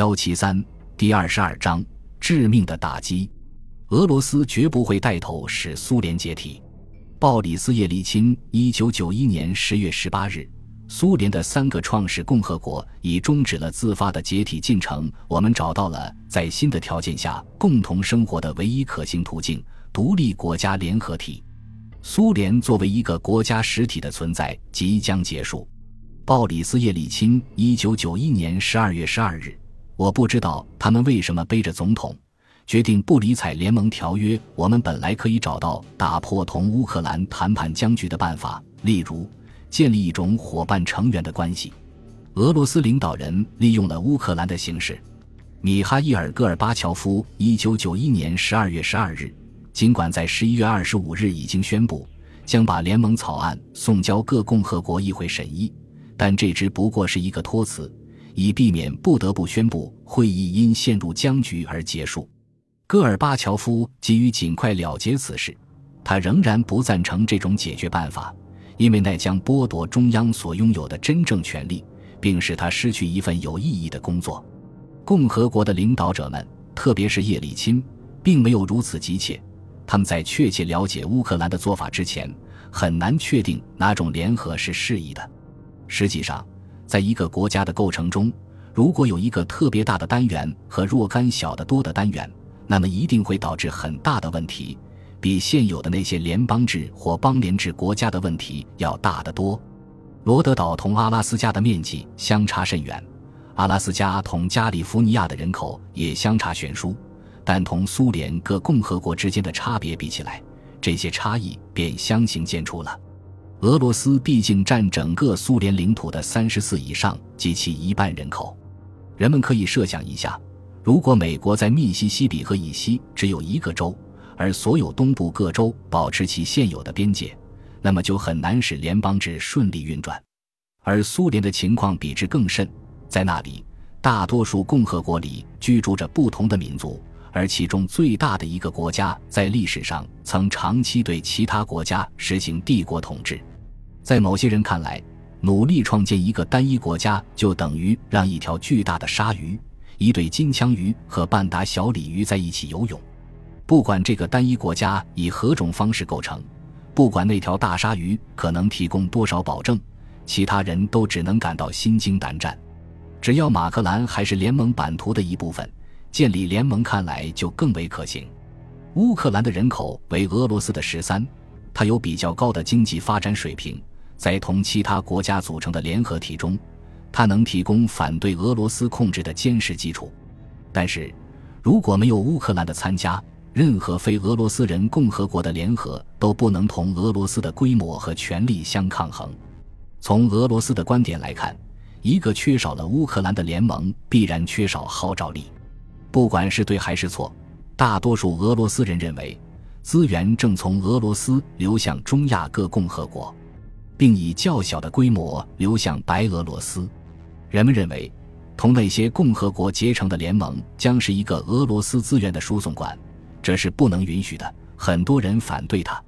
幺七三第二十二章致命的打击。俄罗斯绝不会带头使苏联解体。鲍里斯·叶利钦，一九九一年十月十八日，苏联的三个创始共和国已终止了自发的解体进程。我们找到了在新的条件下共同生活的唯一可行途径——独立国家联合体。苏联作为一个国家实体的存在即将结束。鲍里斯·叶利钦，一九九一年十二月十二日。我不知道他们为什么背着总统，决定不理睬联盟条约。我们本来可以找到打破同乌克兰谈判僵局的办法，例如建立一种伙伴成员的关系。俄罗斯领导人利用了乌克兰的形势。米哈伊尔·戈尔巴乔夫，一九九一年十二月十二日，尽管在十一月二十五日已经宣布将把联盟草案送交各共和国议会审议，但这只不过是一个托词。以避免不得不宣布会议因陷入僵局而结束，戈尔巴乔夫急于尽快了结此事。他仍然不赞成这种解决办法，因为那将剥夺中央所拥有的真正权利，并使他失去一份有意义的工作。共和国的领导者们，特别是叶利钦，并没有如此急切。他们在确切了解乌克兰的做法之前，很难确定哪种联合是适宜的。实际上。在一个国家的构成中，如果有一个特别大的单元和若干小的多的单元，那么一定会导致很大的问题，比现有的那些联邦制或邦联制国家的问题要大得多。罗德岛同阿拉斯加的面积相差甚远，阿拉斯加同加利福尼亚的人口也相差悬殊，但同苏联各共和国之间的差别比起来，这些差异便相形见绌了。俄罗斯毕竟占整个苏联领土的三十四以上及其一半人口，人们可以设想一下，如果美国在密西西比河以西只有一个州，而所有东部各州保持其现有的边界，那么就很难使联邦制顺利运转。而苏联的情况比之更甚，在那里，大多数共和国里居住着不同的民族。而其中最大的一个国家在历史上曾长期对其他国家实行帝国统治，在某些人看来，努力创建一个单一国家就等于让一条巨大的鲨鱼、一对金枪鱼和半打小鲤鱼在一起游泳。不管这个单一国家以何种方式构成，不管那条大鲨鱼可能提供多少保证，其他人都只能感到心惊胆战。只要马克兰还是联盟版图的一部分。建立联盟看来就更为可行。乌克兰的人口为俄罗斯的十三，它有比较高的经济发展水平，在同其他国家组成的联合体中，它能提供反对俄罗斯控制的坚实基础。但是，如果没有乌克兰的参加，任何非俄罗斯人共和国的联合都不能同俄罗斯的规模和权力相抗衡。从俄罗斯的观点来看，一个缺少了乌克兰的联盟必然缺少号召力。不管是对还是错，大多数俄罗斯人认为，资源正从俄罗斯流向中亚各共和国，并以较小的规模流向白俄罗斯。人们认为，同那些共和国结成的联盟将是一个俄罗斯资源的输送管，这是不能允许的。很多人反对它。